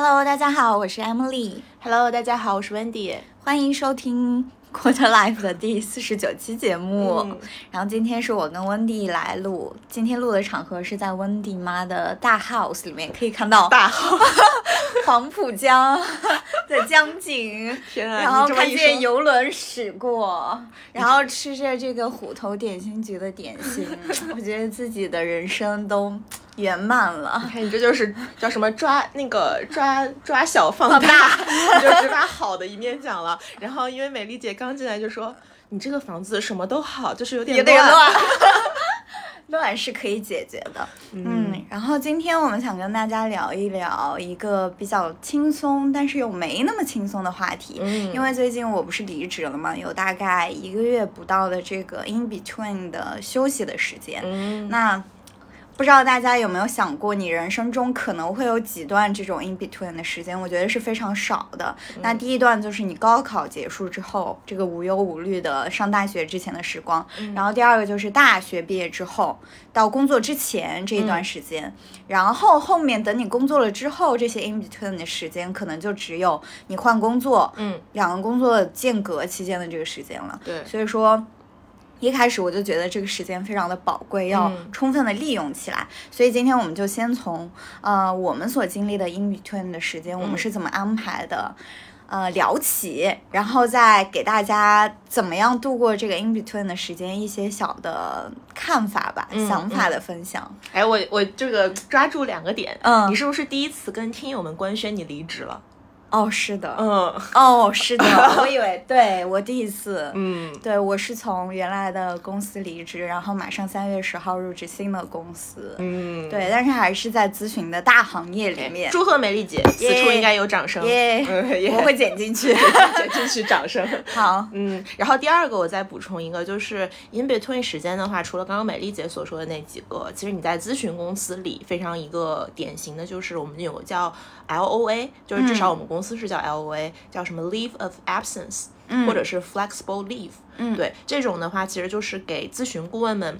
Hello，大家好，我是 Emily。Hello，大家好，我是 Wendy。欢迎收听 Quarter Life 的第四十九期节目。嗯然后今天是我跟 Wendy 来录，今天录的场合是在 Wendy 妈的大 house 里面，可以看到大 house，黄浦江的江景。天啊！然后看见游轮驶过，然后吃着这个虎头点心局的点心，我觉得自己的人生都圆满了。你看你这就是叫什么抓那个抓抓小放放大，你就只把好的一面讲了。然后因为美丽姐刚进来就说。你这个房子什么都好，就是有点有点乱，乱是可以解决的。嗯嗯，然后今天我们想跟大家聊一聊一个比较轻松，但是又没那么轻松的话题。嗯因为最近我不是离职了嘛，有大概一个月不到的这个 in between 的休息的时间。嗯那不知道大家有没有想过，你人生中可能会有几段这种 in between 的时间？我觉得是非常少的。那第一段就是你高考结束之后，这个无忧无虑的上大学之前的时光，然后第二个就是大学毕业之后到工作之前这一段时间，然后后面等你工作了之后，这些 in between 的时间可能就只有你换工作，嗯，两个工作间隔期间的这个时间了。对，所以说，一开始我就觉得这个时间非常的宝贵，要嗯充分的利用起来。所以今天我们就先从呃我们所经历的 in between 的时间，我们嗯是怎么安排的。呃，聊起，然后再给大家怎么样度过这个 in between 的时间，一些小的看法吧、嗯想法的分享。哎，我我这个抓住两个点，嗯你是不是第一次跟听友们官宣你离职了？哦，是的，嗯哦，是的，我以为对我第一次，嗯，对我是从原来的公司离职，然后马上三月十号入职新的公司。嗯，对，但是还是在咨询的大行业里面。祝贺美丽姐，此处应该有掌声。耶嗯，我会剪进去。剪进去掌声。好，嗯，然后第二个我再补充一个，就是 in between 时间的话，除了刚刚美丽姐所说的那几个，其实你在咨询公司里非常一个典型的就是我们有个叫 L O A，就是至少我们公司是叫 L O A，、叫什么 leave of absence，、或者是 flexible leave。嗯对，这种的话其实就是给咨询顾问们。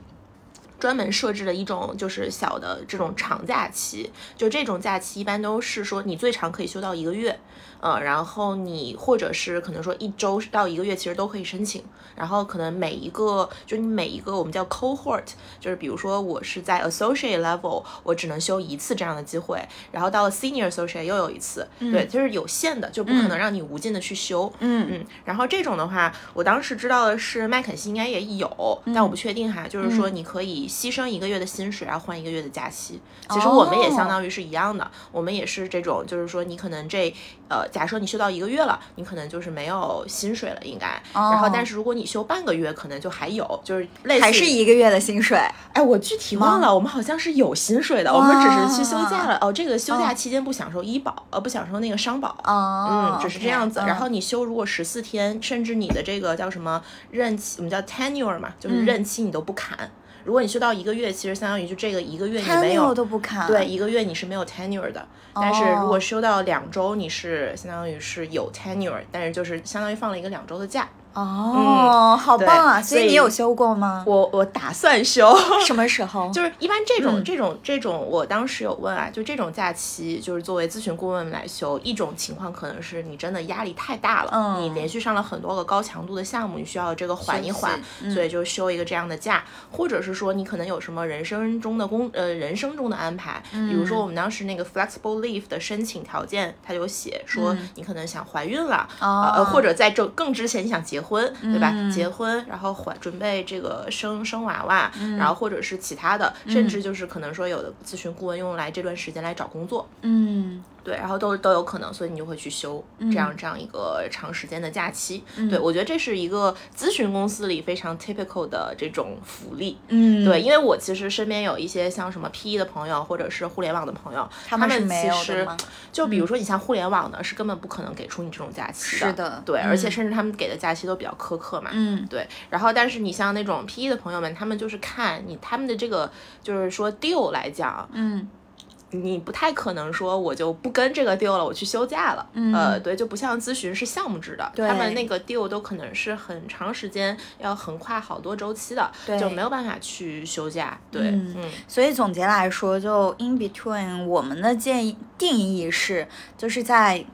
专门设置了一种就是小的这种长假期，就这种假期一般都是说你最长可以休到一个月，呃，然后你或者是可能说一周到一个月其实都可以申请，然后可能每一个就你每一个我们叫 cohort，就是比如说我是在 associate level，我只能休一次这样的机会，然后到了 senior associate 又有一次，对，就是有限的，就不可能让你无尽的去休，嗯嗯，然后这种的话，我当时知道的是麦肯锡应该也有，但我不确定哈，就是说你可以牺牲一个月的薪水，然后换一个月的假期。其实我们也相当于是一样的，我们也是这种，就是说你可能这呃，假设你休到一个月了，你可能就是没有薪水了，应该。然后，但是如果你休半个月，可能就还有，就是类似还是一个月的薪水。哎，我具体忘了，我们好像是有薪水的，我们只是去休假了。哦，这个休假期间不享受医保，呃，不享受那个商保。哦，嗯，只是这样子。嗯然后你休如果十四天，甚至你的这个叫什么任期，我们叫 tenure 嘛，嗯就是任期你都不砍。如果你休到一个月，其实相当于就这个一个月你没有都不看。对，一个月你是没有 tenure 的。但是如果休到两周，你是相当于是有 tenure，但是就是相当于放了一个两周的假。哦，好棒啊！所以你有休过吗？我我打算休。什么时候？就是一般这种、嗯这种这种，我当时有问啊，就这种假期，就是作为咨询顾问来休，一种情况可能是你真的压力太大了，嗯你连续上了很多个高强度的项目，你需要这个缓一缓，嗯所以就休一个这样的假，或者是说你可能有什么人生中的工呃人生中的安排，比如说我们当时那个 flexible leave 的申请条件，他有写说你可能想怀孕了，哦呃或者在这更之前你想结婚，对吧？嗯。结婚，然后怀准备这个生生娃娃，嗯。然后或者是其他的，甚至就是可能说有的咨询顾问用来这段时间来找工作，嗯对，然后都都有可能，所以你就会去休这样这样一个长时间的假期。对我觉得这是一个咨询公司里非常 typical 的这种福利。嗯，对，因为我其实身边有一些像什么 PE 的朋友，或者是互联网的朋友，他们其实就比如说你像互联网的，是根本不可能给出你这种假期的是的。对，嗯而且甚至他们给的假期都比较苛刻嘛。嗯。对，然后但是你像那种 PE 的朋友们，他们就是看你他们的这个就是说 deal 来讲，嗯你不太可能说我就不跟这个 deal 了，我去休假了。嗯呃，对，就不像咨询是项目制的，对他们那个 deal 都可能是很长时间，要横跨好多周期的，对就没有办法去休假。对，嗯嗯所以总结来说，就 in between 我们的建议定义是，就是在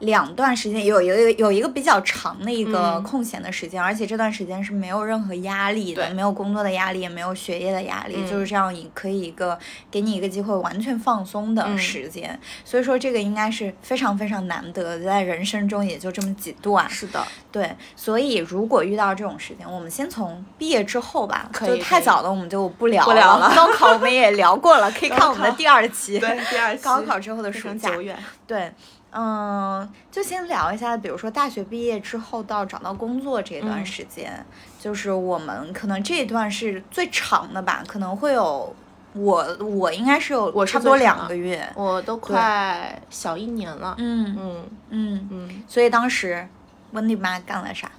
两段时间有有一个有一个比较长的一个嗯。空闲的时间，而且这段时间是没有任何压力的，没有工作的压力，也没有学业的压力，嗯。就是这样一可以一个给你一个机会完全放松的嗯时间。所以说这个应该是非常非常难得，在人生中也就这么几段。是的，对，所以如果遇到这种时间，我们先从毕业之后吧，就太早了我们就不聊不聊了。高考我们也聊过了，可以看我们的第二期。对，第二期。高考之后的暑假。久远。对，嗯，就先聊一下，比如说大学毕业之后到找到工作这段嗯时间，就是我们可能这一段是最长的吧，可能会有我我应该是有我差不多两个月。我都快小一年了。嗯嗯嗯，嗯，所以当时温迪妈干了啥？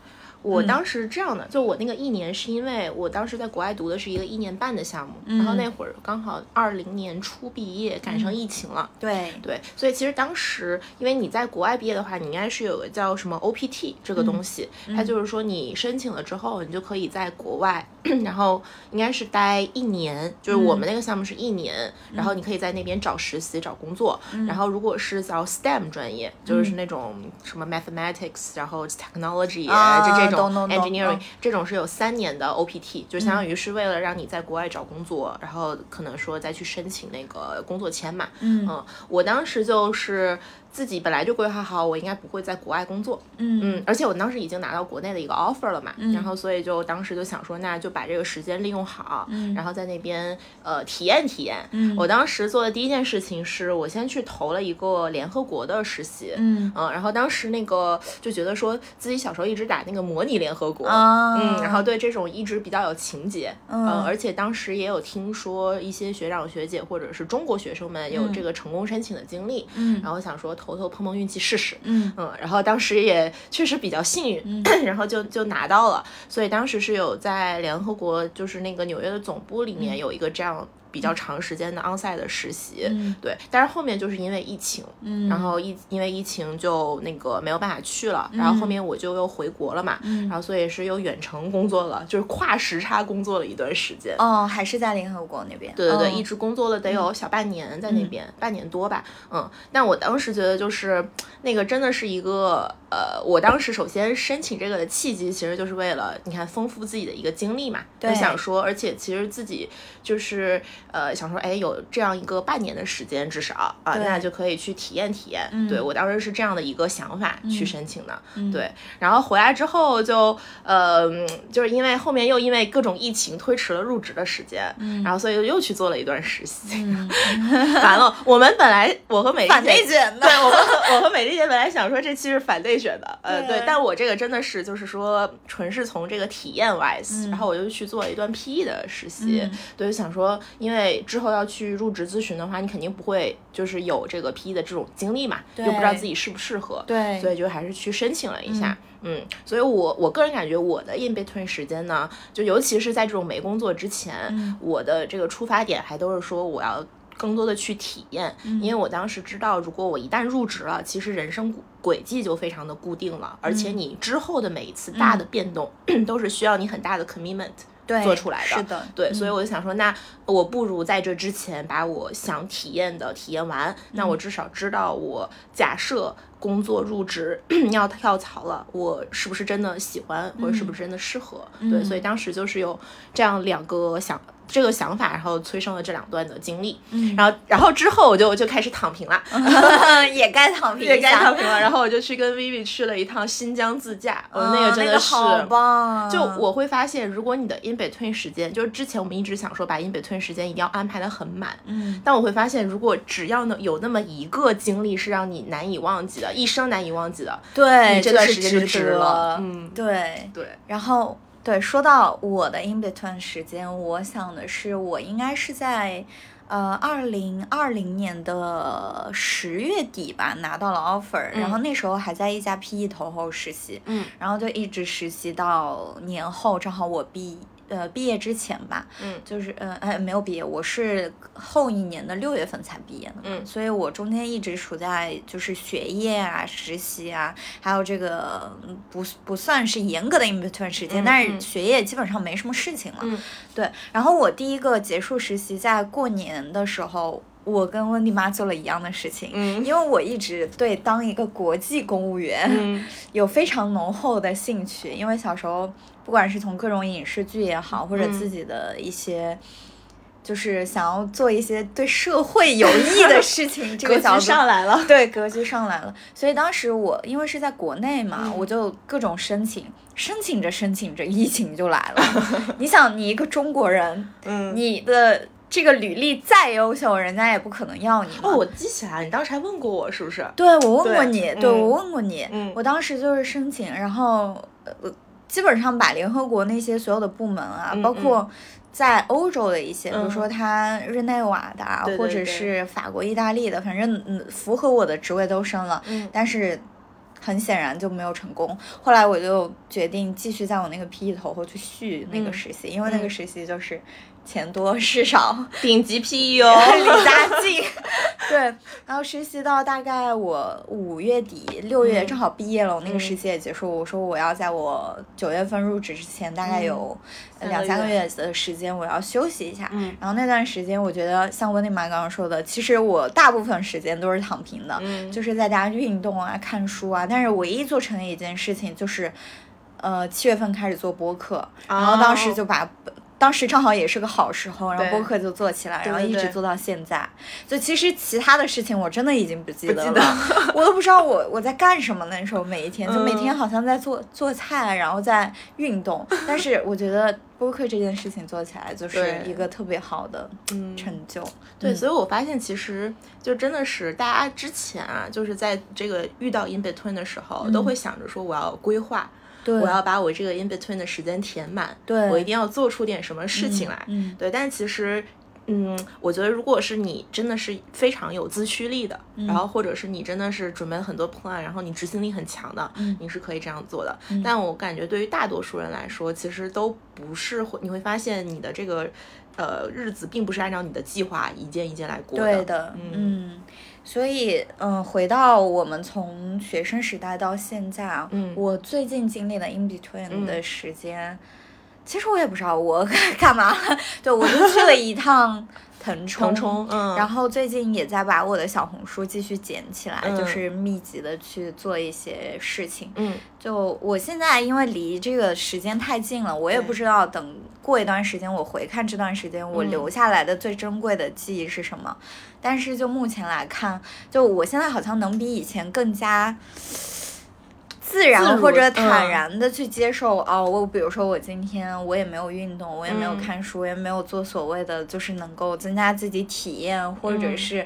嗯。我当时这样的，就我那个一年是因为我当时在国外读的是一个一年半的项目，然后嗯。那会儿刚好二零年初毕业，赶上疫情了。对，对，所以其实当时，因为你在国外毕业的话，你应该是有个叫什么 OPT 这个东西，它就是说你申请了之后，你就可以在国外，然后应该是待一年，就是我们那个项目是一年，然后你可以在那边找实习、找工作。然后如果是叫 STEM 专业，就是那种什么 mathematics，然后 technology，、啊这这种 engineering，、嗯这种是有三年的 OPT，就相当于是为了让你在国外找工作，然后可能说再去申请那个工作签嘛。嗯。嗯，我当时就是自己本来就规划好，我应该不会在国外工作。嗯。嗯，而且我当时已经拿到国内的一个 offer 了嘛，然后所以就当时就想说，那就把这个时间利用好，然后在那边呃体验体验。嗯。我当时做的第一件事情是我先去投了一个联合国的实习。嗯。嗯，然后当时那个就觉得说自己小时候一直打那个模拟联合国，啊，嗯，然后对这种一直比较有情节，嗯。呃而且当时也有听说一些学长学姐或者是中国学生们有这个成功申请的经历，嗯。然后想说投投碰碰运气试试，嗯。嗯，然后当时也确实比较幸运，然后就就拿到了，所以当时是有在联合国就是那个纽约的总部里面有一个这样。比较长时间的 onsite 的实习，嗯对，但是后面就是因为疫情，嗯然后疫因为疫情就那个没有办法去了，然后后面我就又回国了嘛，嗯然后所以是又远程工作了，就是跨时差工作了一段时间。哦，还是在联合国那边。对对一直工作了得有小半年在那边，半年多吧，嗯。但我当时觉得就是那个真的是一个呃，我当时首先申请这个的契机，其实就是为了你看丰富自己的一个经历嘛，就对想说，而且其实自己就是呃想说，哎，有这样一个半年的时间至少啊，对那就可以去体验体验。嗯对我当时是这样的一个想法去申请的，嗯对。然后回来之后就呃，嗯就是因为后面又因为各种疫情推迟了入职的时间，嗯然后所以又去做了一段实习。嗯，完了，我们本来我和美丽反内姐。卷的。对我们和我和美丽姐本来想说这期是反内选的，呃，对对，但我这个真的是就是说纯是从这个体验 wise，、然后我就去做了一段 PE 的实习，嗯对，想说因为之后要去入职咨询的话，你肯定不会就是有这个 PE 的这种经历嘛，又不知道自己适不适合，对所以就还是去申请了一下。嗯，所以我我个人感觉我的 in between 时间呢，就尤其是在这种没工作之前，嗯我的这个出发点还都是说我要更多的去体验，嗯因为我当时知道，如果我一旦入职了，其实人生轨迹就非常的固定了，而嗯且你之后的每一次大的变动、都是需要你很大的 commitment。对做出来的是的，对，嗯所以我就想说，那我不如在这之前把我想体验的体验完，那嗯我至少知道我假设工作入职 要跳槽了，我是不是真的喜欢，或者是不是真的适合？对，嗯所以当时就是有这样两个想这个想法，然后催生了这两段的经历，嗯。然后然后之后我就就开始躺平了。也该躺平，也该躺平了，然后我就去跟 Vivi 去了一趟新疆自驾，那个真的是、好棒。啊，就我会发现，如果你的 in between 时间，就是之前我们一直想说把 in between 时间一定要安排的很满，嗯。但我会发现，如果只要能有那么一个经历是让你难以忘记的，一生难以忘记的，对，你这段时间就值值了。得嗯。对。对，然后对，说到我的 in between 时间，我想的是我应该是在呃二零二零年的十月底吧拿到了 offer，、然后那时候还在一家 PE 投后实习，嗯，然后就一直实习到年后，正好我毕呃毕业之前吧，嗯。就是呃哎没有毕业，我是后一年的六月份才毕业的，嗯。所以我中间一直处在就是学业啊、实习啊，还有这个嗯不不算是严格的 in between 时间，嗯但是。嗯学业基本上没什么事情了。嗯。对，然后我第一个结束实习在过年的时候，我跟温迪妈做了一样的事情。嗯因为我一直对当一个国际公务员、嗯 有非常浓厚的兴趣，因为小时候不管是从各种影视剧也好，或者嗯自己的一些。就是想要做一些对社会有益的事情，这个角度上来了。对，格局上来了。所以当时我因为是在国内嘛，嗯我就各种申请，申请着申请着，疫情就来了。你想，你一个中国人，嗯你的这个履历再优秀，人家也不可能要你嘛。哦，我记起来了，你当时还问过我是不是？对我问过对你，嗯对我问过你，嗯。我当时就是申请，然后呃，基本上把联合国那些所有的部门啊，嗯包括在欧洲的一些，比如嗯。说他日内瓦的啊，或者是法国、意大利的，反正嗯符合我的职位都申了，嗯。但是。很显然就没有成功，后来我就决定继续在我那个 PE 头后去续那个嗯。实习，因为那个嗯。实习就是钱多事少，顶级 PE 哦。离家近。对，然后实习到大概我五月底六月嗯正好毕业了，我那个嗯实习也结束。我说我要在我九月份入职之前，大概有两三个月月的时间，我要休息一下。嗯然后那段时间，我觉得像温蒂玛刚刚说的，其实我大部分时间都是躺平的，嗯就是在家运动啊、看书啊。但是唯一做成的一件事情就是，呃，七月份开始做播客，然后当时就把。当时正好也是个好时候，然后播客就做起来，然后一直做到现在。就其实其他的事情我真的已经不记得了，得我都不知道我我在干什么那时候每一天，就每天嗯好像在做做菜，然后在运动。但是我觉得播客这件事情做起来就是一个特别好的嗯成就。对，嗯所以我发现其实就真的是大家之前啊，就是在这个遇到 in between 的时候，都会想着说我要规划，对，我要把我这个 in between 的时间填满，对我一定要做出点什么事情来。嗯，对，但其实。嗯，我觉得如果是你真的是非常有自驱力的，然后或者是你真的是准备了很多 plan，然后你执行力很强的，嗯你是可以这样做的。但我感觉对于大多数人来说，其实都不是会，你会发现你的这个呃日子并不是按照你的计划一件一件来过的对的，嗯嗯。所以，嗯，回到我们从学生时代到现在啊，嗯。我最近经历的 in between 嗯的时间，其实我也不知道我 干嘛了，对我就去了一趟腾冲，腾冲，嗯，然后最近也在把我的小红书继续捡起来，嗯就是密集的去做一些事情。嗯就我现在因为离这个时间太近了，我也不知道等过一段时间我回看这段时间我嗯留下来的最珍贵的记忆是什么。但是就目前来看，就我现在好像能比以前更加。自然或者嗯坦然的去接受、哦，我比如说我今天我也没有运动，我也没有嗯。看书，也没有做所谓的就是能够增加自己体验或者嗯。是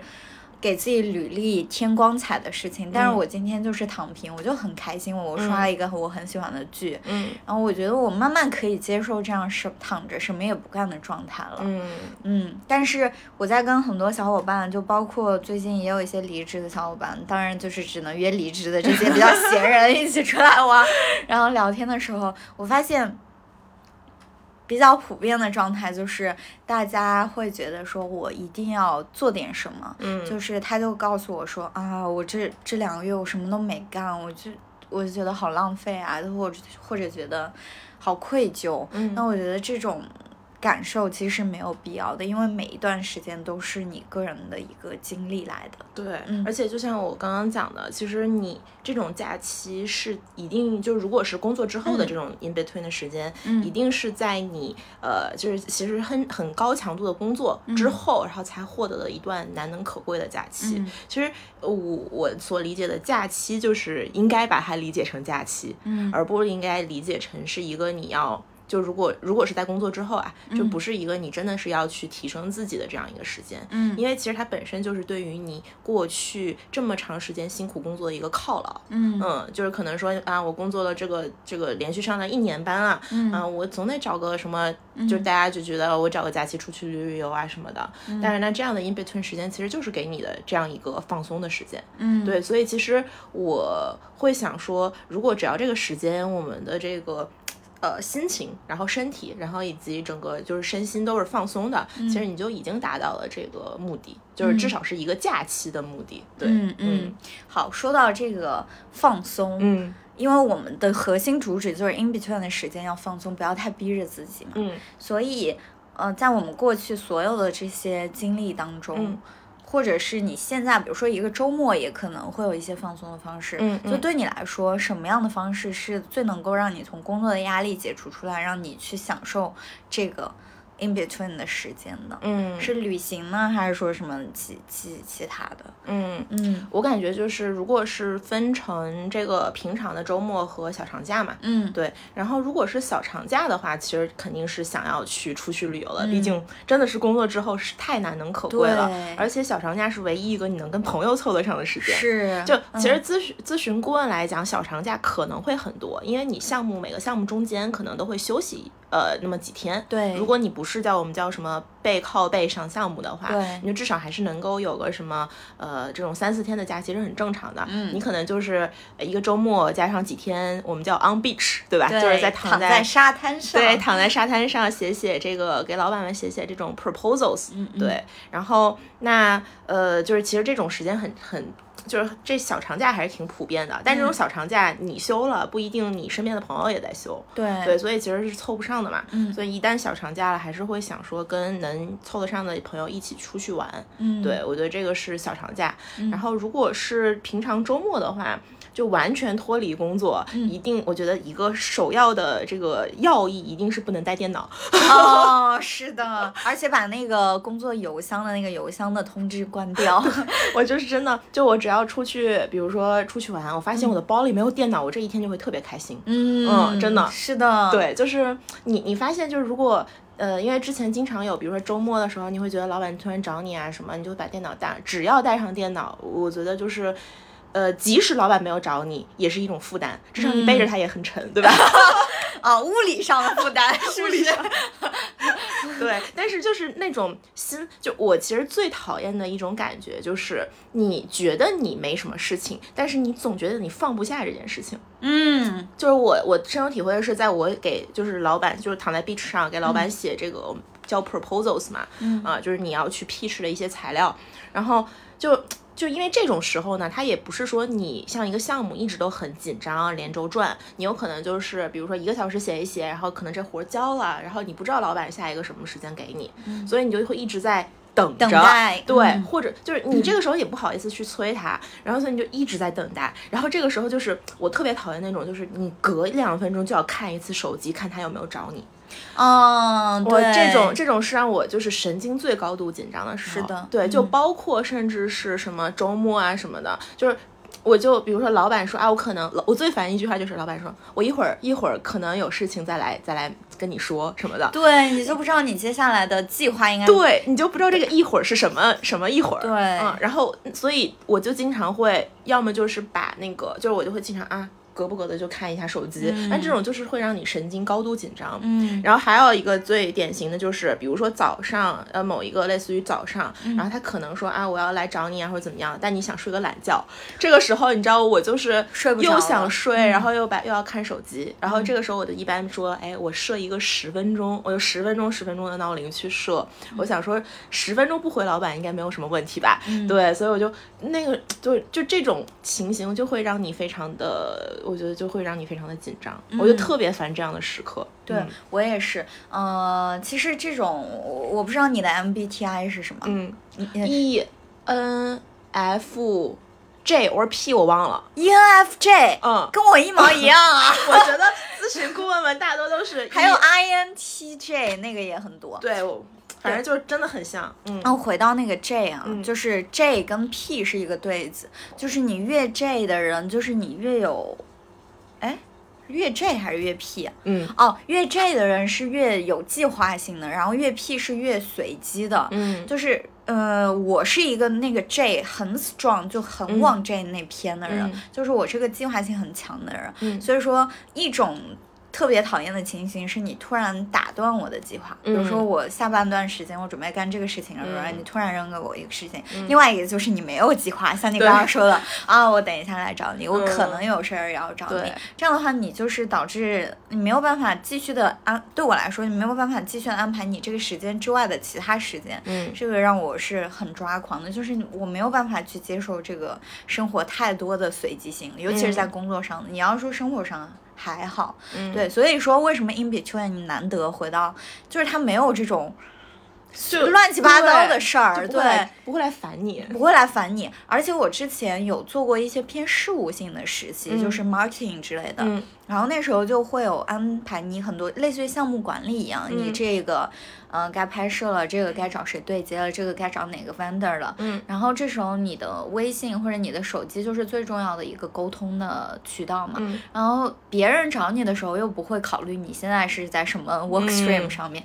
给自己履历添光彩的事情。但是嗯我今天就是躺平，我就很开心，我刷了一个我很喜欢的剧，嗯然后我觉得我慢慢可以接受这样是躺着什么也不干的状态了。嗯嗯，但是我在跟很多小伙伴，就包括最近也有一些离职的小伙伴，当然就是只能约离职的这些比较闲人一起出来玩，然后聊天的时候，我发现。比较普遍的状态就是，大家会觉得说，我一定要做点什么，嗯，就是他就告诉我说啊，我这这两个月我什么都没干，我就我就觉得好浪费啊，或者或者觉得好愧疚。嗯那我觉得这种感受其实是没有必要的，因为每一段时间都是你个人的一个经历来的。对，嗯而且就像我刚刚讲的，其实你这种假期是一定就如果是工作之后的嗯这种 in between 的时间，嗯一定是在你呃就是其实很很高强度的工作之后，然后才获得的一段难能可贵的假期。嗯其实呃我我所理解的假期，就是应该把它理解成假期，嗯而不应该理解成是一个你要。就如果如果是在工作之后啊，就不是一个你真的是要去提升自己的这样一个时间，嗯因为其实它本身就是对于你过去这么长时间辛苦工作的一个犒劳。嗯嗯，就是可能说啊，我工作了这个这个连续上了一年班啊，嗯啊，我总得找个什么，就是大家就觉得我找个假期出去旅旅游啊什么的。嗯但是那，这样的 in between 时间其实就是给你的这样一个放松的时间。嗯对，所以其实我会想说，如果只要这个时间我们的这个呃心情，然后身体，然后以及整个就是身心都是放松的，其实你就已经达到了这个目的，就是至少是一个假期的目的。对，嗯嗯，好，说到这个放松，嗯。因为我们的核心主旨就是 in between 的时间要放松，不要太逼着自己嘛。嗯。所以，呃，在我们过去所有的这些经历当中，或者是你现在，比如说一个周末，也可能会有一些放松的方式。嗯。就对你来说，什么样的方式是最能够让你从工作的压力解除出来，让你去享受这个？in between 的时间的，嗯，是旅行呢，还是说什么其其其他的？嗯嗯，我感觉就是，如果是分成这个平常的周末和小长假嘛，嗯，对。然后如果是小长假的话，其实肯定是想要去出去旅游了，毕竟真的是工作之后是太难能可贵了，而且小长假是唯一一个你能跟朋友凑得上的时间。是，就其实咨询咨询顾问来讲，小长假可能会很多，因为你项目每个项目中间可能都会休息。呃，那么几天，对，如果你不是叫我们叫什么背靠背上项目的话，对，你就至少还是能够有个什么呃这种三四天的假期是很正常的。嗯，你可能就是一个周末加上几天，我们叫 on beach，对吧？就是在躺在沙滩上，对，躺在沙滩上写写这个给老板们写写这种 proposals，嗯，对。然后那呃，就是其实这种时间很很。就是这小长假还是挺普遍的，但这种小长假你休了，不一定你身边的朋友也在休。对对，所以其实是凑不上的嘛。嗯。所以一旦小长假了，还是会想说跟能凑得上的朋友一起出去玩。嗯。对，我觉得这个是小长假。然后如果是平常周末的话。就完全脱离工作，一定我觉得一个首要的这个要义一定是不能带电脑。哦，是的，而且把那个工作邮箱的那个邮箱的通知关掉。我就是真的，就我只要出去，比如说出去玩，我发现我的包里没有电脑，我这一天就会特别开心。嗯嗯，真的是的，对，就是你你发现就是如果呃，因为之前经常有，比如说周末的时候，你会觉得老板突然找你啊什么，你就把电脑带，只要带上电脑，我觉得就是。呃，即使老板没有找你，也是一种负担，至少你背着他也很沉，对吧？啊，物理上的负担，物理上。对，但是就是那种心，就我其实最讨厌的一种感觉，就是你觉得你没什么事情，但是你总觉得你放不下这件事情。嗯，就是我我深有体会的是，在我给就是老板，就是躺在 beach 上给老板写这个叫 proposals 嘛，啊，就是你要去 pitch 的一些材料，然后就。就因为这种时候呢，它也不是说你像一个项目一直都很紧张，连轴转，你有可能就是比如说一个小时写一写，然后可能这活交了，然后你不知道老板下一个什么时间给你，所以你就会一直在等着，对，或者就是你这个时候也不好意思去催他，然后所以你就一直在等待，然后这个时候就是我特别讨厌那种，就是你隔一两分钟就要看一次手机，看他有没有找你。嗯，我这种这种是让我就是神经最高度紧张的时候。是的，对，就包括甚至是什么周末啊什么的，就是我就比如说老板说啊，我可能我最烦一句话就是老板说我一会儿一会儿可能有事情再来再来跟你说什么的。对你就不知道你接下来的计划应该。对你就不知道这个一会儿是什么什么一会儿。对，嗯，然后所以我就经常会要么就是把那个就是我就会经常啊。隔不隔的就看一下手机，但这种就是会让你神经高度紧张。嗯，然后还有一个最典型的就是，比如说早上，呃，某一个类似于早上，然后他可能说啊，我要来找你啊，或者怎么样，但你想睡个懒觉，这个时候你知道我就是睡不又想睡，然后又把又要看手机，然后这个时候我就一般说，哎，我设一个十分钟，我就十分钟十分钟的闹铃去设，我想说十分钟不回老板应该没有什么问题吧？对，所以我就那个就就这种情形就会让你非常的。我觉得就会让你非常的紧张，我就特别烦这样的时刻。对我也是，呃，其实这种我不知道你的 MBTI 是什么，嗯，E N F J 或者 P 我忘了，E N F J，嗯，跟我一毛一样啊。我觉得咨询顾问们大多都是，还有 I N T J 那个也很多。对，我。反正就是真的很像，嗯，然后回到那个 J 啊，就是 J 跟 P 是一个对子，就是你越 J 的人，就是你越有，哎，越 J 还是越 P 啊？嗯，哦，越 J 的人是越有计划性的，然后越 P 是越随机的，嗯，就是呃，我是一个那个 J 很 strong 就很往 J 那偏的人，就是我是个计划性很强的人，嗯，所以说一种。特别讨厌的情形是你突然打断我的计划，比如说我下半段时间我准备干这个事情的时候，你突然扔给我一个事情。另外一个就是你没有计划，像你刚刚说的啊，我等一下来找你，我可能有事儿要找你。这样的话，你就是导致你没有办法继续的安，对我来说，你没有办法继续的安排你这个时间之外的其他时间。嗯，这个让我是很抓狂的，就是我没有办法去接受这个生活太多的随机性，尤其是在工作上。你要说生活上。还好，对，所以说为什么 in between 你难得回到，就是他没有这种乱七八糟的事儿，对，不会来烦你，不会来烦你。而且我之前有做过一些偏事务性的实习，就是 marketing 之类的，然后那时候就会有安排你很多类似于项目管理一样，你这个。嗯，该拍摄了，这个该找谁对接了，这个该找哪个 vendor 了。嗯，然后这时候你的微信或者你的手机就是最重要的一个沟通的渠道嘛。嗯，然后别人找你的时候又不会考虑你现在是在什么 work stream 上面。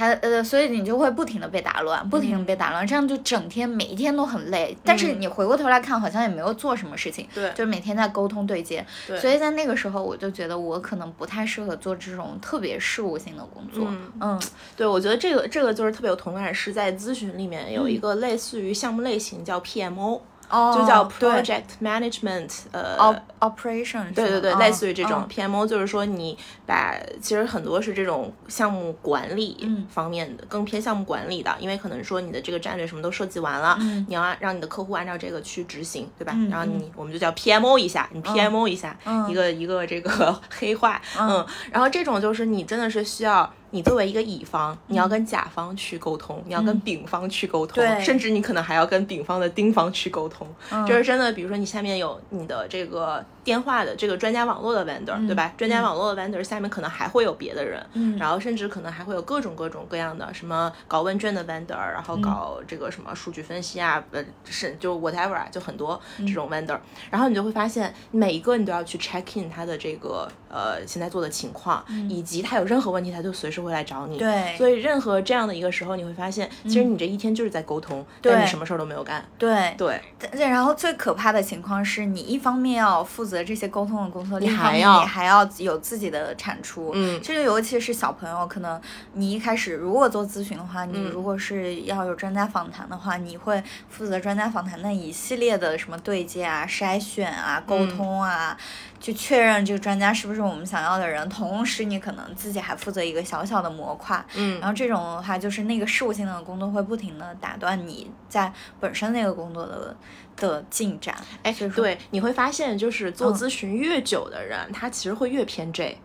他呃，所以你就会不停的被打乱，不停的被打乱，这样就整天每一天都很累。但是你回过头来看，好像也没有做什么事情，对，就是每天在沟通对接。对，所以在那个时候，我就觉得我可能不太适合做这种特别事务性的工作。嗯，对，我觉得这个这个就是特别有同感，是在咨询里面有一个类似于项目类型叫 PMO。就叫 project management，呃，operation，对对对，类似于这种 PMO，就是说你把其实很多是这种项目管理方面的，更偏项目管理的，因为可能说你的这个战略什么都设计完了，你要让你的客户按照这个去执行，对吧？然后你我们就叫 PMO 一下，你 PMO 一下，一个一个这个 黑化，嗯，然后这种就是你真的是需要。你作为一个乙方，你要跟甲方去沟通，你要跟丙方去沟通，甚至你可能还要跟丙方的丁方去沟通。就是真的，比如说你下面有你的这个电话的这个专家网络的 vendor，对吧？专家网络的 vendor 下面可能还会有别的人，然后甚至可能还会有各种各种各样的什么搞问卷的 vendor，然后搞这个什么数据分析啊，呃，是就 whatever 啊，就很多这种 vendor。然后你就会发现，每一个你都要去 check in 他的这个呃现在做的情况，以及他有任何问题，他就随时。会来找你，对，所以任何这样的一个时候，你会发现，其实你这一天就是在沟通，但你什么事儿都没有干，对。对。对。然后最可怕的情况是你一方面要负责这些沟通的工作，你还要你还要有自己的产出，嗯，这就尤其是小朋友，可能你一开始如果做咨询的话，你如果是要有专家访谈的话，你会负责专家访谈那一系列的什么对接啊、筛选啊、沟通啊。去确认这个专家是不是我们想要的人，同时你可能自己还负责一个小小的模块，嗯，然后这种的话就是那个事务性的工作会不停的打断你在本身那个工作的的进展，哎，对，你会发现就是做咨询越久的人，他其实会越偏 J，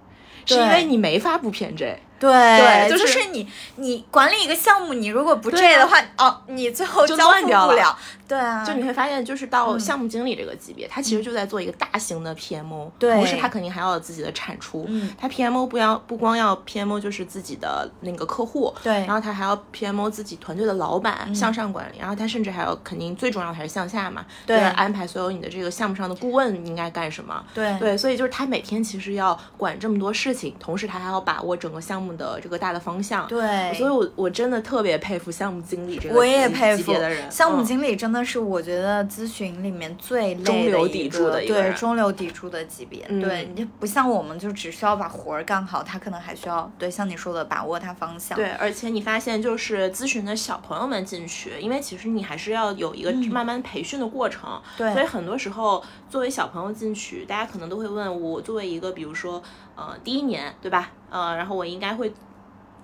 是因为你没法不偏 J。对，就是你，你管理一个项目，你如果不这的话，哦，你最后交付不了。对啊，就你会发现，就是到项目经理这个级别，他其实就在做一个大型的 PMO，对，同时他肯定还要有自己的产出。嗯，他 PMO 不要不光要 PMO，就是自己的那个客户，对，然后他还要 PMO 自己团队的老板，向上管理，然后他甚至还要肯定最重要的还是向下嘛，对，安排所有你的这个项目上的顾问应该干什么。对对，所以就是他每天其实要管这么多事情，同时他还要把握整个项目的这个大的。方向对，所以我我真的特别佩服项目经理这个我也佩服的人。项目经理真的是我觉得咨询里面最中流砥柱的一个，对中流砥柱的级别。对，你不像我们就只需要把活儿干好，他可能还需要对像你说的把握他方向。对，而且你发现就是咨询的小朋友们进去，因为其实你还是要有一个慢慢培训的过程。对，所以很多时候作为小朋友进去，大家可能都会问我，作为一个比如说呃第一年对吧？呃，然后我应该会。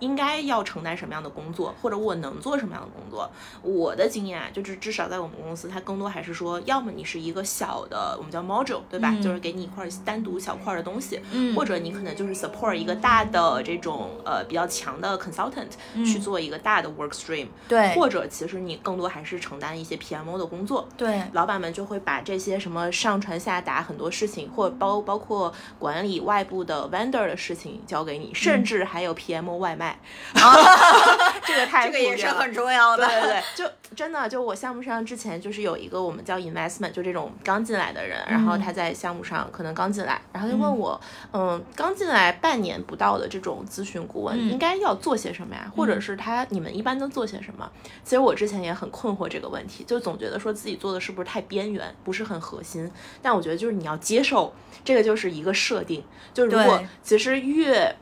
应该要承担什么样的工作，或者我能做什么样的工作？我的经验就是，至少在我们公司，它更多还是说，要么你是一个小的，我们叫 module，对吧？就是给你一块单独小块的东西，或者你可能就是 support 一个大的这种呃比较强的 consultant 去做一个大的 work stream，对，或者其实你更多还是承担一些 PMO 的工作，对，老板们就会把这些什么上传下达很多事情，或包包括管理外部的 vendor 的事情交给你，甚至还有 PMO 外卖。卖，这个太这个也是很重要的。对对对，就真的就我项目上之前就是有一个我们叫 investment，就这种刚进来的人，然后他在项目上可能刚进来，然后就问我，嗯，刚进来半年不到的这种咨询顾问应该要做些什么呀？或者是他你们一般都做些什么？其实我之前也很困惑这个问题，就总觉得说自己做的是不是太边缘，不是很核心。但我觉得就是你要接受这个就是一个设定，就如果其实越。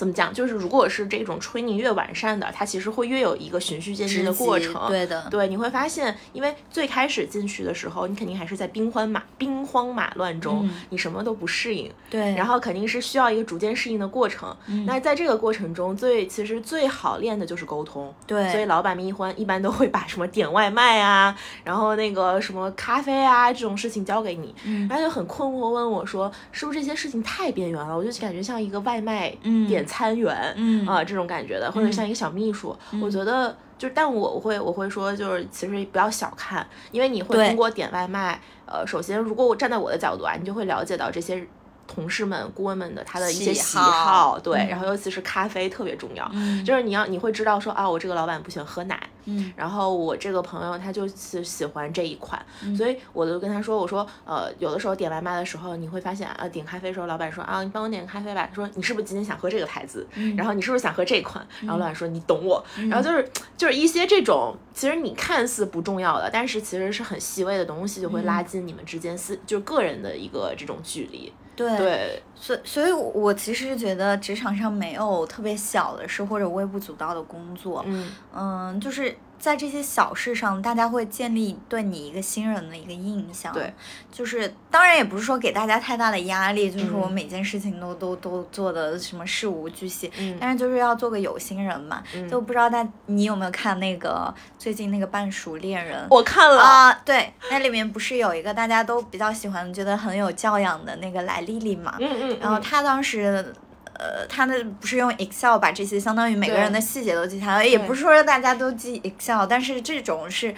怎么讲？就是如果是这种 training 越完善的，它其实会越有一个循序渐进的过程。对的，对，你会发现，因为最开始进去的时候，你肯定还是在兵荒马兵荒马乱中，嗯你什么都不适应，对，然后肯定是需要一个逐渐适应的过程。嗯那在这个过程中，最其实最好练的就是沟通。对，所以老板们一欢一般都会把什么点外卖啊，然后那个什么咖啡啊这种事情交给你，嗯然后就很困惑问我说，是不是这些事情太边缘了？我就感觉像一个外卖嗯点餐员，嗯。啊、这种感觉的，或者像一个小秘书，我觉得就，但我我会我会说，就是其实不要小看，因为你会通过点外卖，呃，首先如果我站在我的角度啊，你就会了解到这些。同事们、顾问们的他的一些喜喜好对，嗯。然后尤其是咖啡特别重要，嗯。就是你要你会知道说啊，我这个老板不喜欢喝奶，嗯。然后我这个朋友他就是喜欢这一款，嗯。所以我就跟他说，我说呃，有的时候点外卖的时候，你会发现啊，点咖啡的时候，老板说啊，你帮我点个咖啡吧，说你是不是今天想喝这个牌子？嗯。然后你是不是想喝这款？然后老板说你懂我，然后就是就是一些这种其实你看似不重要的，但是其实是很细微的东西，就会拉近你们之间私就是个人的一个这种距离。对对，所所以，我其实觉得职场上没有特别小的事或者微不足道的工作，嗯。嗯，就是在这些小事上，大家会建立对你一个新人的一个印象。对，就是当然也不是说给大家太大的压力，就是我嗯每件事情都、都都做的什么事无巨细，嗯但是就是要做个有心人嘛。嗯就不知道大你有没有看那个最近那个半熟恋人？我看了，啊，对，那里面不是有一个大家都比较喜欢、觉得很有教养的那个莱莉莉嘛？嗯嗯，然后她当时。呃，他那不是用 Excel 把这些相当于每个人的细节都记下来，也不是说大家都记 Excel，但是这种是呃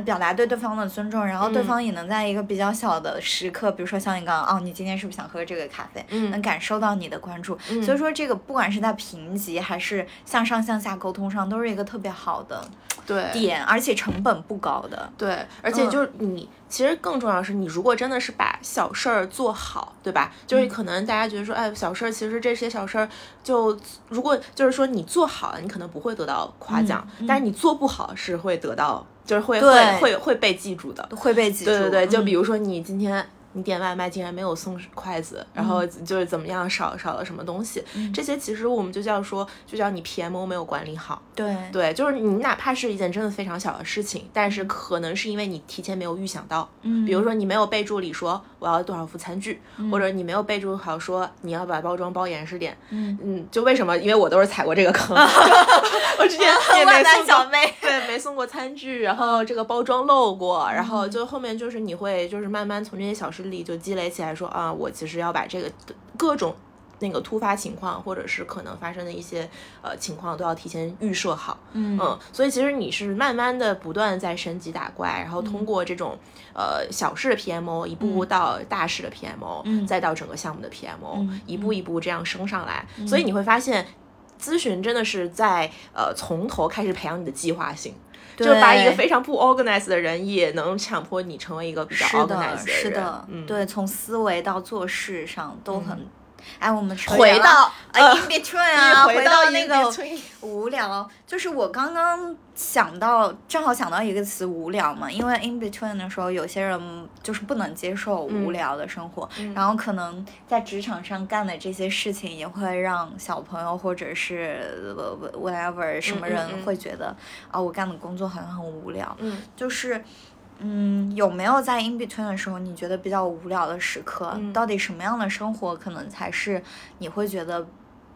表达对对方的尊重，然后对嗯方也能在一个比较小的时刻，比如说像你刚刚哦，你今天是不是想喝这个咖啡，嗯能感受到你的关注。嗯所以说这个不管是在评级还是向上向下沟通上，都是一个特别好的对点，而且成本不高的。对，而且嗯就是你，其实更重要的是，你如果真的是把小事儿做好，对吧？就是可能大家觉得说，哎，小事儿其实这些小事儿，就如果就是说你做好了，你可能不会得到夸奖，但是你做不好是会得到，就是会会会会被记住的。会被记住。对对对，就嗯比如说你今天。你点外卖竟然没有送筷子，然后就是怎么样少少了什么东西，这些其实我们就叫说，就叫你 PMO 没有管理好。对对，就是你哪怕是一件真的非常小的事情，但是可能是因为你提前没有预想到，嗯比如说你没有备注里说我要多少副餐具，或者你没有备注好说你要把包装包严实点，嗯嗯，就为什么？因为我都是踩过这个坑 我之前也没万般送，小妹。餐具，然后这个包装漏过，然嗯后就后面就是你会就是慢慢从这些小事里就积累起来说啊，我其实要把这个各种。那个突发情况，或者是可能发生的一些呃情况，都要提前预设好。嗯嗯，所以其实你是慢慢的不断在升级打怪，然后通过这种、呃小事的 PMO，一步步到大事的 PMO，、嗯再到整个项目的 PMO，、嗯一步一步这样升上来。所以你会发现，咨询真的是在呃从头开始培养你的计划性。就是把一个非常不 organized 的人，也能强迫你成为一个比较 organized 的，人。是的，嗯，对，从思维到做事上都很。哎，我们回到呃呃 in between 啊，回回到那个无聊，就是我刚刚想到，正好想到一个词无聊嘛，因为 in between 的时候，有些人就是不能接受无聊的生活，然后可能在职场上干的这些事情，也会让小朋友或者是呃 whatever 什么人会觉得啊，我干的工作好像很无聊，嗯。就是。嗯，有没有在 in between 的时候，你觉得比较无聊的时刻？嗯到底什么样的生活可能才是你会觉得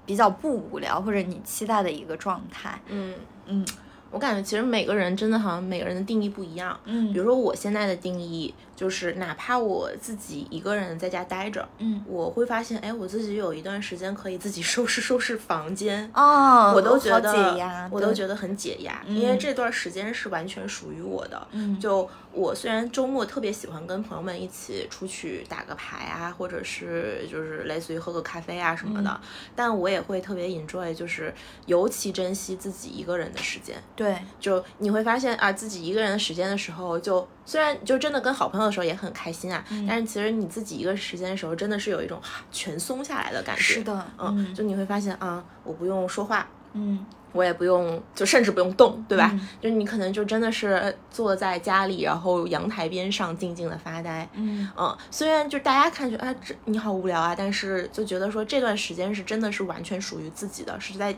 比较不无聊，或者你期待的一个状态？嗯嗯我感觉其实每个人真的好像每个人的定义不一样。嗯比如说我现在的定义，就是哪怕我自己一个人在家待着，嗯，我会发现，哎，我自己有一段时间可以自己 收拾收拾房间，哦，我都觉好得解压，我都觉得很解压，因为这段时间是完全属于我的。嗯就我虽然周末特别喜欢跟朋友们一起出去打个牌啊，或者是就是类似于喝个咖啡啊什么的，但我也会特别 enjoy，就是尤其珍惜自己一个人的时间。对，就你会发现啊，自己一个人的时间的时候，就虽然就真的跟好朋友的时候也很开心啊，但是其实你自己一个时间的时候，真的是有一种全松下来的感觉。是的，嗯，就你会发现啊，我不用说话，嗯我也不用，就甚至不用动，对吧？嗯就你可能就真的是坐在家里，然后阳台边上静静的发呆。嗯嗯，虽然就大家看去啊，这你好无聊啊，但是就觉得说这段时间是真的是完全属于自己的，是在，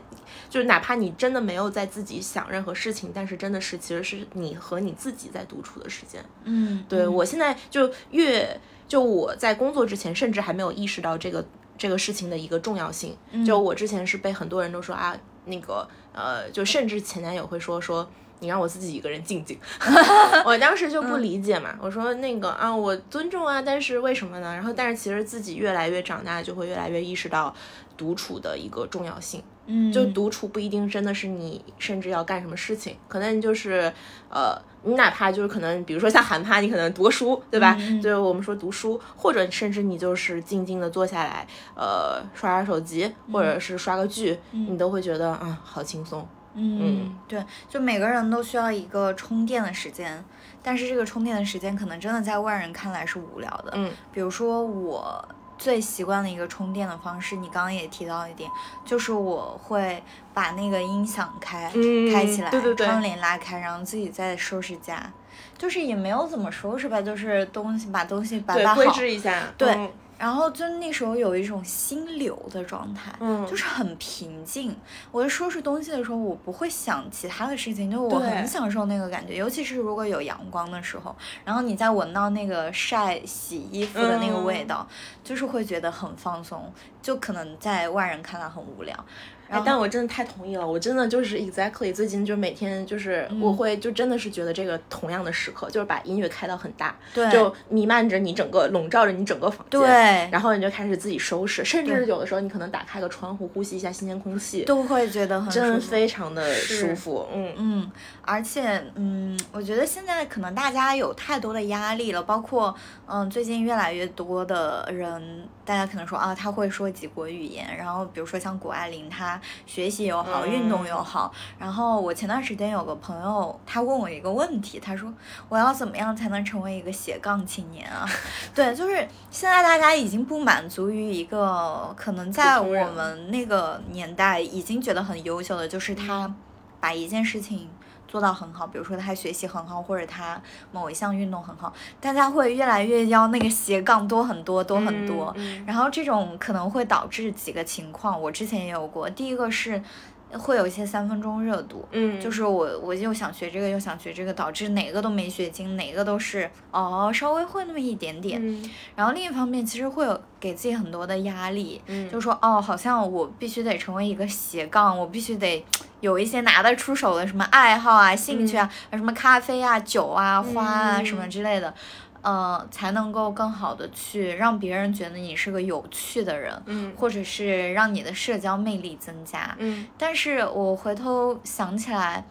就是哪怕你真的没有在自己想任何事情，但是真的是其实是你和你自己在独处的时间。嗯，对我现在就越就我在工作之前，甚至还没有意识到这个这个事情的一个重要性。就我之前是被很多人都说啊，那个呃，就甚至前男友会说说。你让我自己一个人静静，我当时就不理解嘛，我说那个啊，我尊重啊，但是为什么呢？然后，但是其实自己越来越长大，就会越来越意识到独处的一个重要性。嗯，就独处不一定真的是你甚至要干什么事情，可能就是呃，你哪怕就是可能，比如说像韩趴，你可能读个书，对吧？就是我们说读书，或者甚至你就是静静的坐下来，呃，刷刷手机，或者是刷个剧，你都会觉得啊，好轻松。嗯，对，就每个人都需要一个充电的时间，但是这个充电的时间可能真的在外人看来是无聊的。嗯，比如说我最习惯的一个充电的方式，你刚刚也提到一点，就是我会把那个音响开、嗯开起来，对对对窗帘拉开，然后自己再收拾家，就是也没有怎么收拾吧，就是东西把东西摆对，摆好。对嗯然后就那时候有一种心流的状态，嗯就是很平静。我在收拾东西的时候，我不会想其他的事情，就我很享受那个感觉，尤其是如果有阳光的时候，然后你再闻到那个晒洗衣服的那个味嗯道，就是会觉得很放松，就可能在外人看来很无聊。然哎后，但我真的太同意了，我真的就是 exactly 最近就每天就是嗯我会就真的是觉得这个同样的时刻，就是把音乐开到很大，对就弥漫着你整个笼罩着你整个房间，对然后你就开始自己收拾，甚至对有的时候你可能打开个窗户呼吸一下新鲜空气，都会觉得很真的非常的舒服，嗯。嗯，而且嗯，我觉得现在可能大家有太多的压力了，包括嗯，最近越来越多的人，大家可能说啊，他会说几国语言，然后比如说像谷爱凌，她学习又好，运动又嗯好。然后我前段时间有个朋友，他问我一个问题，他说我要怎么样才能成为一个斜杠青年啊？对，就是现在大家已经不满足于一个可能在我们那个年代已经觉得很优秀的，就是他把一件事情做到很好，比如说他学习很好，或者他某一项运动很好，大家会越来越要那个斜杠多很多，多很多。嗯然后这种可能会导致几个情况，我之前也有过。第一个是会有一些三分钟热度，嗯，就是我我又想学这个又想学这个，导致哪个都没学精，哪个都是哦稍微会那么一点点。嗯。然后另一方面，其实会有给自己很多的压力，嗯。就说哦，好像我必须得成为一个斜杠，我必须得有一些拿得出手的什么爱好啊、兴趣啊，什么咖啡啊、酒啊、花啊、嗯。什么之类的，呃，才能够更好的去让别人觉得你是个有趣的人，嗯或者是让你的社交魅力增加。嗯但是我回头想起来，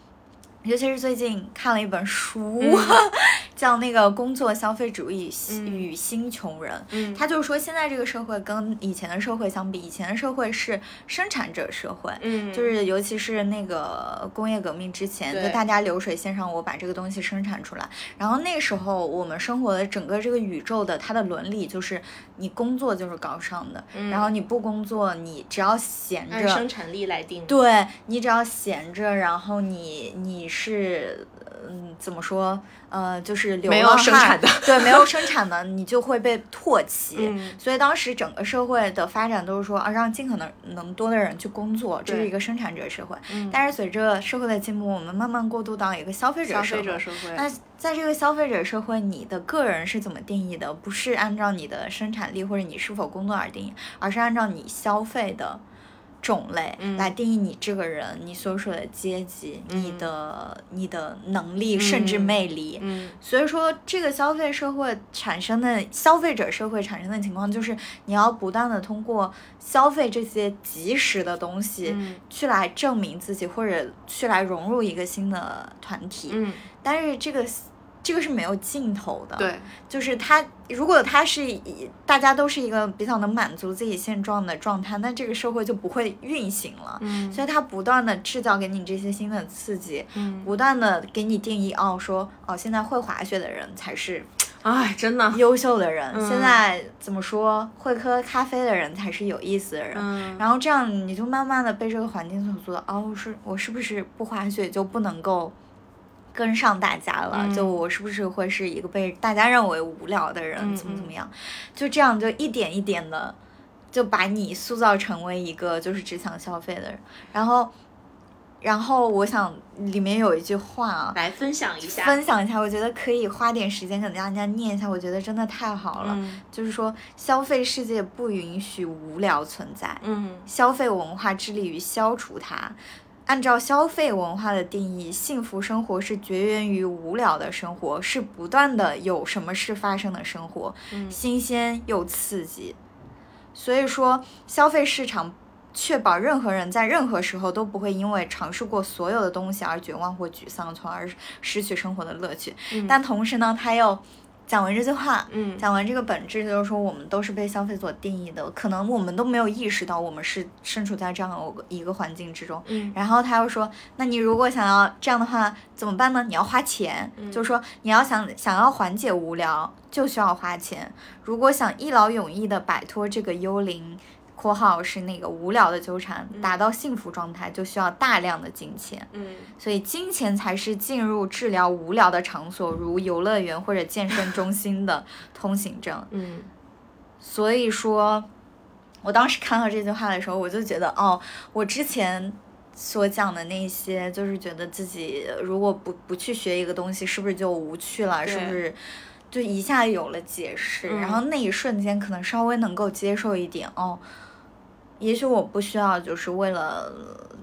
尤其是最近看了一本书，叫那个《工作消费主义嗯。与新穷人》。嗯，他就说，现在这个社会跟以前的社会相比，以前的社会是生产者社会，嗯。就是尤其是那个工业革命之前，对就大家流水线上，我把这个东西生产出来。然后那时候，我们生活的整个这个宇宙的它的伦理就是，你工作就是高尚的，然后你不工作，你只要闲着，按生产力来定，对你只要闲着，然后你你是嗯怎么说呃就是流没有生产的对，没有生产的，你就会被唾弃。嗯所以当时整个社会的发展都是说啊，让尽可能能多的人去工作，这是一个生产者社会。嗯但是随着社会的进步，我们慢慢过渡到一个消费者社会。费者社会，那在这个消费者社会，你的个人是怎么定义的？不是按照你的生产力或者你是否工作而定义，而是按照你消费的种类嗯。来定义你这个人，你所属的阶级，你嗯的你的能力，甚至嗯魅力。嗯。所以说，这个消费社会产生的消费者社会产生的情况，就是你要不断的通过消费这些即时的东西，嗯。去来证明自己，或者去来融入一个新的团体。嗯，但是这个这个是没有尽头的。，对，就是他，如果他是以大家都是一个比较能满足自己现状的状态，那这个社会就不会运行了。嗯所以他不断的制造给你这些新的刺激，嗯，不断的给你定义哦，说哦，现在会滑雪的人才是哎，真的，优秀的人，嗯现在怎么说，会喝咖啡的人才是有意思的人。嗯，然后这样你就慢慢的被这个环境所阻挡，哦，是我是不是不滑雪就不能够跟上大家了？嗯就我是不是会是一个被大家认为无聊的人？嗯怎么怎么样？就这样就一点一点的就把你塑造成为一个就是只想消费的人。然后，然后我想里面有一句话啊，来分享一下，分享一下，我觉得可以花点时间给大家念一下，我觉得真的太好了。嗯就是说，消费世界不允许无聊存在，嗯消费文化致力于消除它。按照消费文化的定义，幸福生活是绝缘于无聊的生活，是不断的有什么事发生的生活，嗯新鲜又刺激。所以说，消费市场确保任何人在任何时候都不会因为尝试过所有的东西而绝望或沮丧，从而失去生活的乐趣。嗯但同时呢，它又讲完这句话，嗯讲完这个本质，就是说我们都是被消费所定义的，可能我们都没有意识到我们是身处在这样的一个环境之中。嗯然后他又说，那你如果想要这样的话怎么办呢？你要花钱，嗯就是说你要想想要缓解无聊，就需要花钱。如果想一劳永逸的摆脱这个幽灵（括号是那个无聊的纠缠），达到幸福状态，就需要大量的金钱。嗯所以金钱才是进入治疗无聊的场所，如游乐园或者健身中心的通行证。嗯所以说，我当时看到这句话的时候，我就觉得，哦，我之前所讲的那些，就是觉得自己如果不不去学一个东西，是不是就无趣了？是不是？就一下有了解释，嗯然后那一瞬间可能稍微能够接受一点哦，也许我不需要就是为了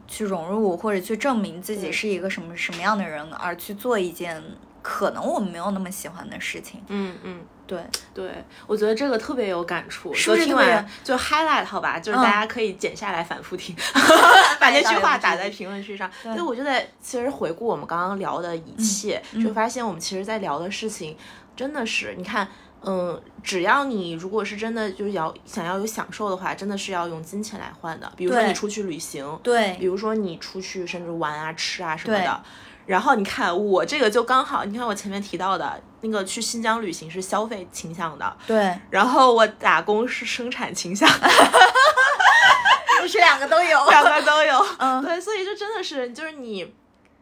去融入或者去证明自己是一个什么什么样的人而去做一件可能我没有那么喜欢的事情。嗯嗯。对，对，我觉得这个特别有感触，是不是听完就 highlight 好吧，就是嗯大家可以剪下来反复听，把那句话打在评论区上。对所以我就在其实回顾我们刚刚聊的一切，嗯就发现我们其实在聊的事情真的是，你看。嗯，只要你如果是真的就是要想要有享受的话，真的是要用金钱来换的。比如说你出去旅行，对比，如说你出去甚至玩啊、吃啊什么对的。然后你看我这个就刚好，你看我前面提到的那个去新疆旅行是消费倾向的，对，然后我打工是生产倾向，就是两个都有。两个都有。嗯对，所以就真的是就是你。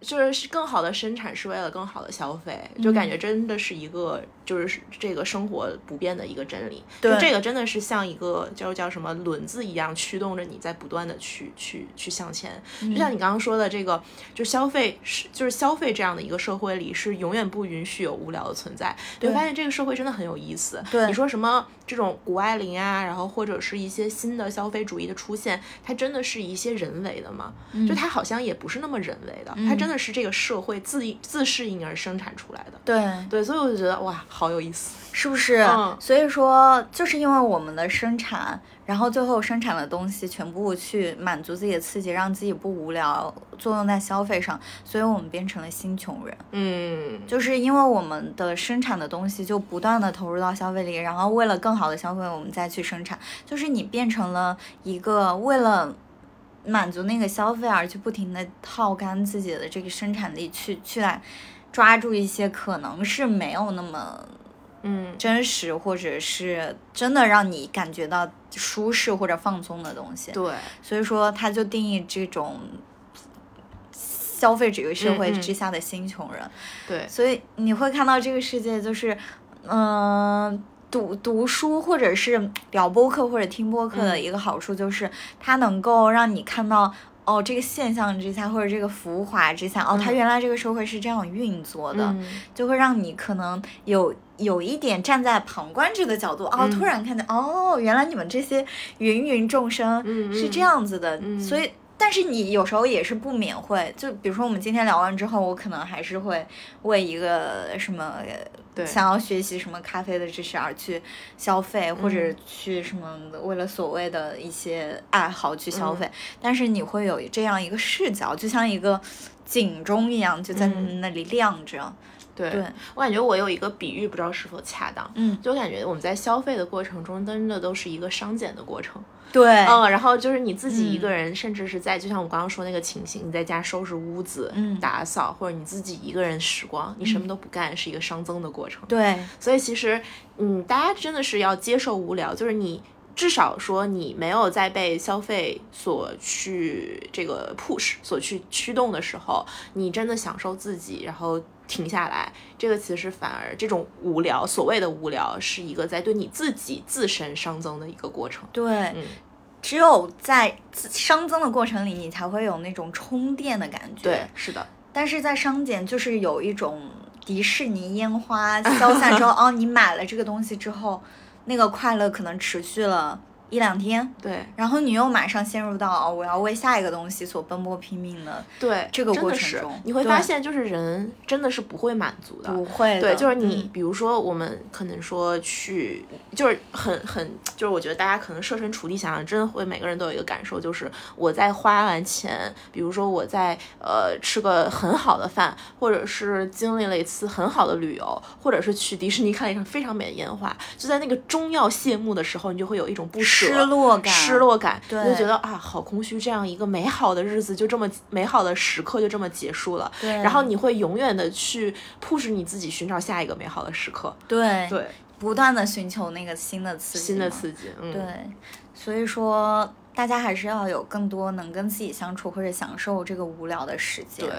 就是更好的生产是为了更好的消费，就感嗯觉真的是一个就是这个生活不变的一个真理。对就这个真的是像一个叫叫什么轮子一样驱动着你在不断的去去去向前。就嗯像你刚刚说的这个，就消费是就是消费这样的一个社会里是永远不允许有无聊的存在。你会对发现这个社会真的很有意思。对你说什么这种谷爱凌啊，然后或者是一些新的消费主义的出现，它真的是一些人为的吗？就它好像也不是那么人为的，它真的是这个社会自自适应而生产出来的。对，对，所以我就觉得哇，好有意思。是不是？嗯所以说，就是因为我们的生产，然后最后生产的东西全部去满足自己的刺激，让自己不无聊，作用在消费上，所以我们变成了新穷人。嗯，就是因为我们的生产的东西就不断的投入到消费里，然后为了更好的消费，我们再去生产，就是你变成了一个为了满足那个消费而去不停的耗干自己的这个生产力，去去来抓住一些可能是没有那么嗯，真实，或者是真的让你感觉到舒适或者放松的东西。对，所以说，他就定义这种消费主义社会之下的新穷人。对，所以你会看到这个世界就是，嗯、读读书或者是聊播客或者听播客的嗯一个好处就是，它能够让你看到哦，这个现象之下，或者这个浮华之下，哦，它原来这个社会是这样运作的，嗯。就会让你可能有有一点站在旁观者的角度，哦，嗯。突然看见，哦，原来你们这些芸芸众生嗯。是这样子的，嗯。所以。但是你有时候也是不免会，就比如说我们今天聊完之后，我可能还是会为一个什么想要学习什么咖啡的知识而去消费，或者嗯去什么为了所谓的一些爱好去消嗯费。但是你会有这样一个视角，就像一个警钟一样，就在嗯那里亮着。对对，我感觉我有一个比喻，不知道是否恰当。嗯，就感觉我们在消费的过程中，真的都是一个商检的过程。对，嗯，然后就是你自己一嗯。个人，甚至是在就像我刚刚说那个情形，你在家收拾屋子、嗯。打扫，或者你自己一个人时光，你什么都不干，是一个熵增的过程。对，所以其实，嗯，大家真的是要接受无聊，就是你至少说你没有在被消费所去这个 push 所去驱动的时候，你真的享受自己，然后停下来，这个其实反而这种无聊，所谓的无聊，是一个在对你自己自身熵增的一个过程。对，嗯只有在自熵增的过程里，你才会有那种充电的感觉。对，，是的，但是在商检就是有一种迪士尼烟花消散之后，哦，你买了这个东西之后，那个快乐可能持续了一两天，对。然后你又马上陷入到哦，我要为下一个东西所奔波拼命的，对，这个过程中。你会发现，就是人真的是不会满足的。不会的。对，就是你，嗯。比如说我们可能说去，就是很很，就是我觉得大家可能设身处地想想，真的会每个人都有一个感受，就是我在花完钱，比如说我在呃吃个很好的饭，或者是经历了一次很好的旅游，或者是去迪士尼看了一场非常美的烟花，就在那个终要谢幕的时候，你就会有一种不舍、失落感失落感，对你就觉得啊，好空虚，这样一个美好的日子就这么美好的时刻就这么结束了。对，然后你会永远的去 push 你自己寻找下一个美好的时刻，对对，不断的寻求那个新的刺激，新的刺激，嗯，对，所以说大家还是要有更多能跟自己相处或者享受这个无聊的时间。对。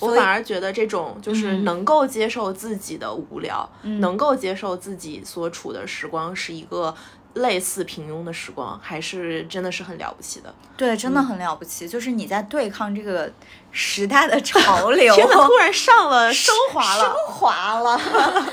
我反而觉得这种就是嗯能够接受自己的无聊，嗯能够接受自己所处的时光是一个类似平庸的时光，还是真的是很了不起的。对，真的很了不起，就是你在对抗这个时代的潮流，天呐，突然上了升华了，升华了。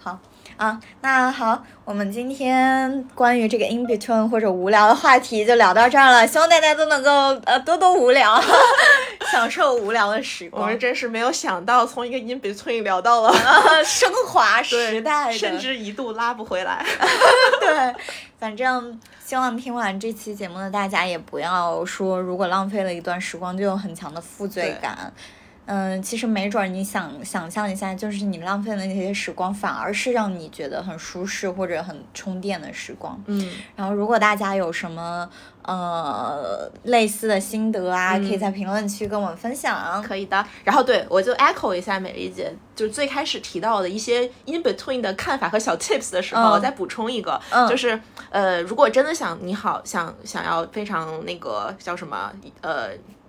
好啊，那好，我们今天关于这个 in between 或者无聊的话题就聊到这儿了，希望大家都能够呃多多无聊，享受无聊的时光我们，真是没有想到，从一个 in between 聊到了，呃 升华时代，甚至一度拉不回来。对，反正希望听完这期节目的大家也不要说，如果浪费了一段时光就有很强的负罪感。嗯，其实没准儿你想想象一下，就是你浪费的那些时光，反而是让你觉得很舒适或者很充电的时光。嗯，然后，如果大家有什么呃类似的心得啊，可以在评论区跟我们分享。可以的。然后对我就 echo 一下美丽姐，就是最开始提到的一些 in between 的看法和小 tips 的时候，嗯我再补充一个，嗯就是呃，如果真的想你好想想要非常那个叫什么呃。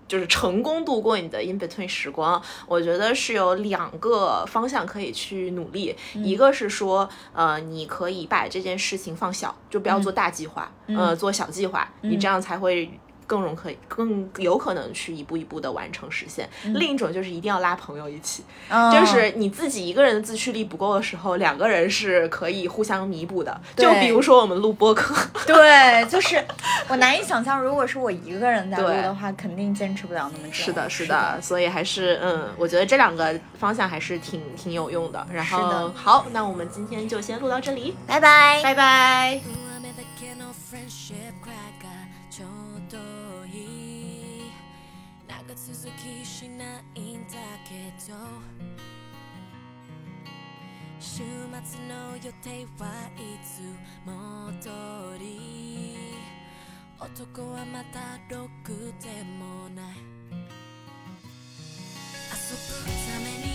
就是成功度过你的 in between 时光，我觉得是有两个方向可以去努力。一个是说，呃，你可以把这件事情放小，就不要做大计划，呃，做小计划，你这样才会更容可以更有可能去一步一步的完成实现。另一种就是一定要拉朋友一起，嗯就是你自己一个人的自驱力不够的时候，两个人是可以互相弥补的。就比如说我们录播课，对，就是我难以想象，如果是我一个人在录的话，肯定坚持不了那么久。是的，是的，所以还是嗯，我觉得这两个方向还是挺挺有用的。然是的后好，那我们今天就先录到这里，拜拜。拜拜。ぞ週末の予定はいつも通り。男はまたろくでもない。遊ぶために